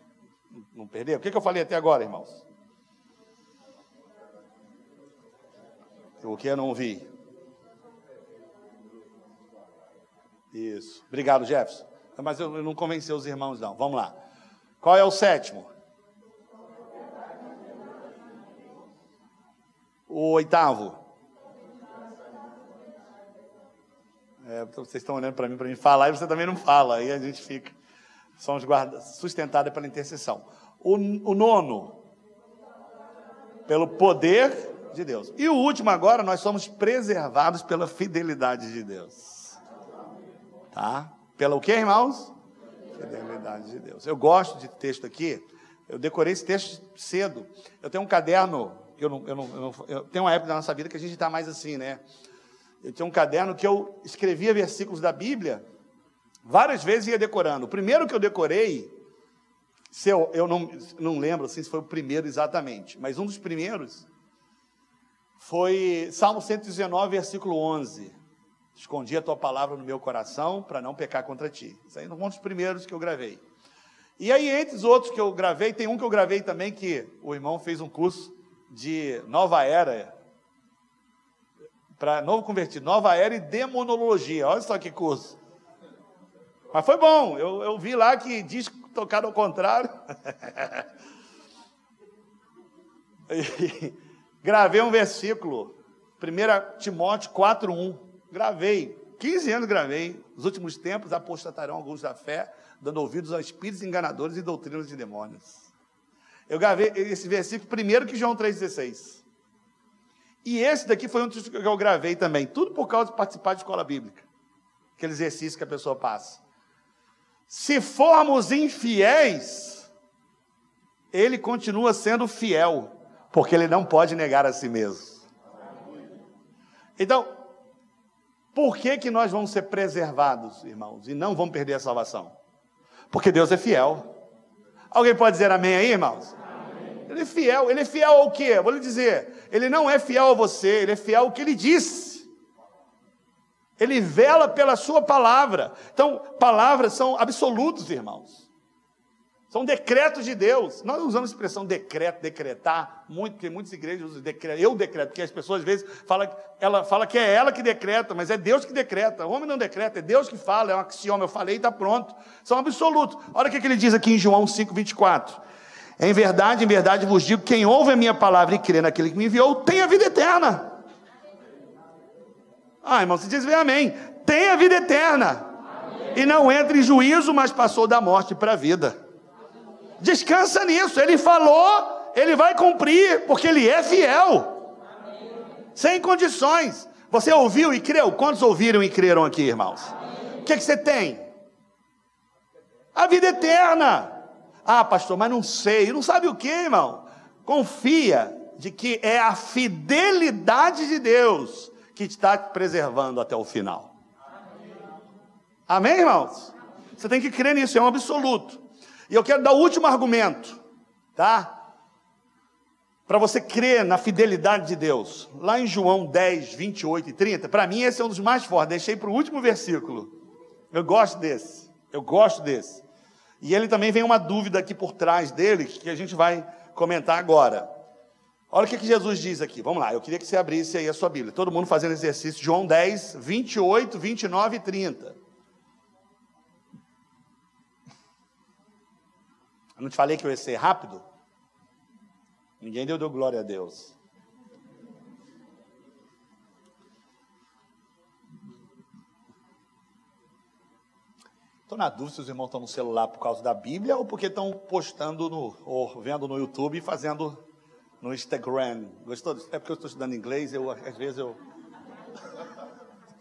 não perder? O que, que eu falei até agora, irmãos? O que eu não vi? Isso. Obrigado, Jefferson. Mas eu não convenci os irmãos, não. Vamos lá. Qual é o sétimo? O oitavo. É, vocês estão olhando para mim para mim falar e você também não fala. Aí a gente fica. Somos guarda, sustentados pela intercessão. O, o nono, pelo poder de Deus. E o último agora, nós somos preservados pela fidelidade de Deus. Tá? Pela o que, irmãos? Fidelidade de Deus. Eu gosto de texto aqui. Eu decorei esse texto cedo. Eu tenho um caderno. Eu, não, eu, não, eu, não, eu tenho uma época da nossa vida que a gente está mais assim, né? Eu tinha um caderno que eu escrevia versículos da Bíblia. Várias vezes ia decorando. O primeiro que eu decorei, se eu, eu não, não lembro assim, se foi o primeiro exatamente, mas um dos primeiros foi Salmo 119, versículo 11. Escondi a tua palavra no meu coração para não pecar contra ti. Isso aí é um dos primeiros que eu gravei. E aí, entre os outros que eu gravei, tem um que eu gravei também que o irmão fez um curso de nova era, para novo convertido, nova era e demonologia. Olha só que curso. Mas foi bom, eu, eu vi lá que diz tocado ao contrário. *laughs* Gravei um versículo, 1 Timóteo 4,1. Gravei, 15 anos gravei. Nos últimos tempos apostatarão alguns da fé, dando ouvidos a espíritos enganadores e doutrinas de demônios. Eu gravei esse versículo primeiro que João 3,16. E esse daqui foi um que eu gravei também. Tudo por causa de participar de escola bíblica. Aquele exercício que a pessoa passa. Se formos infiéis, ele continua sendo fiel porque ele não pode negar a si mesmo. Então, por que, que nós vamos ser preservados, irmãos, e não vamos perder a salvação? Porque Deus é fiel. Alguém pode dizer amém aí, irmãos? Amém. Ele é fiel. Ele é fiel ao quê? Vou lhe dizer. Ele não é fiel a você, ele é fiel ao que ele disse. Ele vela pela sua palavra. Então, palavras são absolutos, irmãos. São decretos de Deus. Nós usamos a expressão decreto, decretar, muito, porque muitas igrejas usam decreto. Eu decreto, porque as pessoas às vezes falam, ela fala que é ela que decreta, mas é Deus que decreta. O homem não decreta, é Deus que fala, é um axioma. Eu falei e está pronto. São absolutos. Olha o que ele diz aqui em João 5, 24. Em verdade, em verdade vos digo: quem ouve a minha palavra e crê naquele que me enviou, tem a vida eterna. Ah, irmão, você diz bem amém. Tem a vida eterna. Amém. E não entra em juízo, mas passou da morte para a vida. Descansa nisso. Ele falou, ele vai cumprir, porque ele é fiel. Sem condições. Você ouviu e creu? Quantos ouviram e creram aqui, irmãos? O que, é que você tem? A vida eterna. Ah, pastor, mas não sei. Não sabe o que, irmão? Confia de que é a fidelidade de Deus que está te preservando até o final. Amém, irmãos? Você tem que crer nisso, é um absoluto. E eu quero dar o último argumento, tá? Para você crer na fidelidade de Deus. Lá em João 10, 28 e 30, para mim esse é um dos mais fortes. Deixei para o último versículo. Eu gosto desse. Eu gosto desse. E ele também vem uma dúvida aqui por trás dele, que a gente vai comentar agora. Olha o que, que Jesus diz aqui. Vamos lá, eu queria que você abrisse aí a sua Bíblia. Todo mundo fazendo exercício. João 10, 28, 29 e 30. Eu não te falei que eu ia ser rápido? Ninguém deu, deu glória a Deus. Estou na dúvida se os irmãos estão no celular por causa da Bíblia ou porque estão postando no, ou vendo no YouTube e fazendo no Instagram. Gostou? É porque eu estou estudando inglês, eu às vezes eu.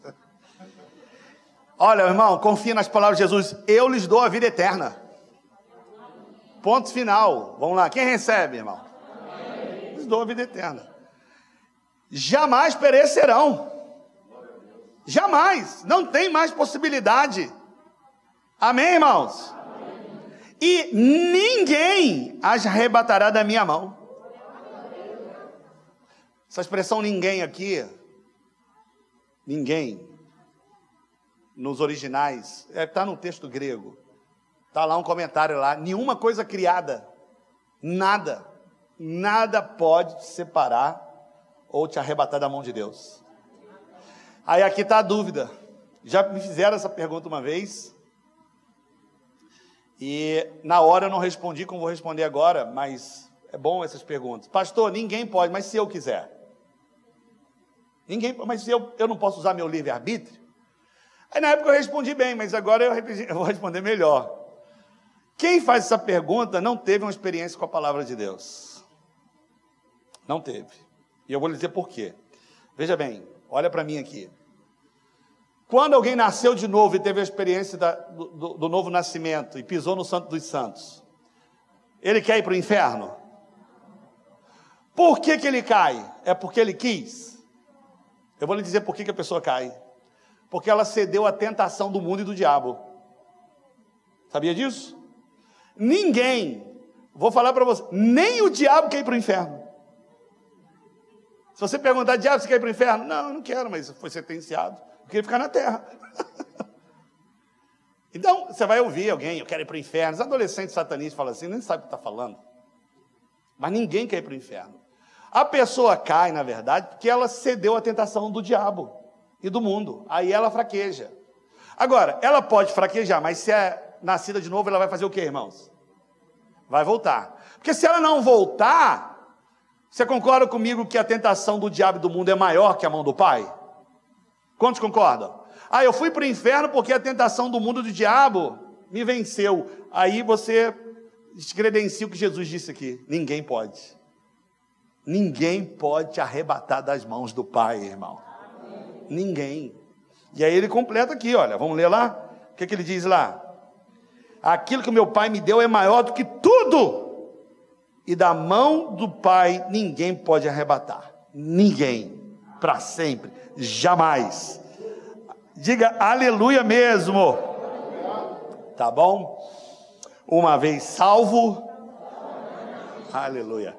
*laughs* Olha, irmão, confia nas palavras de Jesus. Eu lhes dou a vida eterna. Ponto final. Vamos lá. Quem recebe, irmão? Amém. dou a vida eterna. Jamais perecerão. Jamais. Não tem mais possibilidade. Amém, irmãos? Amém. E ninguém as arrebatará da minha mão. Essa expressão ninguém aqui, ninguém, nos originais, está é, tá no texto grego. Está lá um comentário lá. Nenhuma coisa criada, nada, nada pode separar ou te arrebatar da mão de Deus? Aí aqui está a dúvida. Já me fizeram essa pergunta uma vez. E na hora eu não respondi como vou responder agora, mas é bom essas perguntas. Pastor, ninguém pode, mas se eu quiser. Ninguém, mas eu, eu não posso usar meu livre-arbítrio? Aí na época eu respondi bem, mas agora eu, *laughs* eu vou responder melhor. Quem faz essa pergunta não teve uma experiência com a palavra de Deus. Não teve. E eu vou lhe dizer por quê. Veja bem, olha para mim aqui. Quando alguém nasceu de novo e teve a experiência da, do, do, novo nascimento e pisou no Santo dos Santos, ele quer ir para o inferno? Por que, que ele cai? É porque ele quis? Eu vou lhe dizer por que, que a pessoa cai. Porque ela cedeu à tentação do mundo e do diabo. Sabia disso? Ninguém, vou falar para você, nem o diabo quer ir para o inferno. Se você perguntar, diabo, você quer ir para o inferno? Não, eu não quero, mas foi sentenciado. Eu queria ficar na terra. *laughs* então, você vai ouvir alguém, eu quero ir para o inferno. Os adolescentes satanistas falam assim, nem sabe o que está falando. Mas ninguém quer ir para o inferno. A pessoa cai, na verdade, porque ela cedeu à tentação do diabo e do mundo. Aí ela fraqueja. Agora, ela pode fraquejar, mas se é nascida de novo, ela vai fazer o que, irmãos? Vai voltar. Porque se ela não voltar, você concorda comigo que a tentação do diabo e do mundo é maior que a mão do Pai? Quantos concordam? Ah, eu fui para o inferno porque a tentação do mundo do diabo me venceu. Aí você descredencia o que Jesus disse aqui: ninguém pode. Ninguém pode te arrebatar das mãos do Pai, irmão. Ninguém. E aí ele completa aqui, olha, vamos ler lá? O que, que ele diz lá? Aquilo que meu Pai me deu é maior do que tudo, e da mão do Pai ninguém pode arrebatar. Ninguém, para sempre, jamais. Diga aleluia mesmo. Tá bom? Uma vez salvo, aleluia.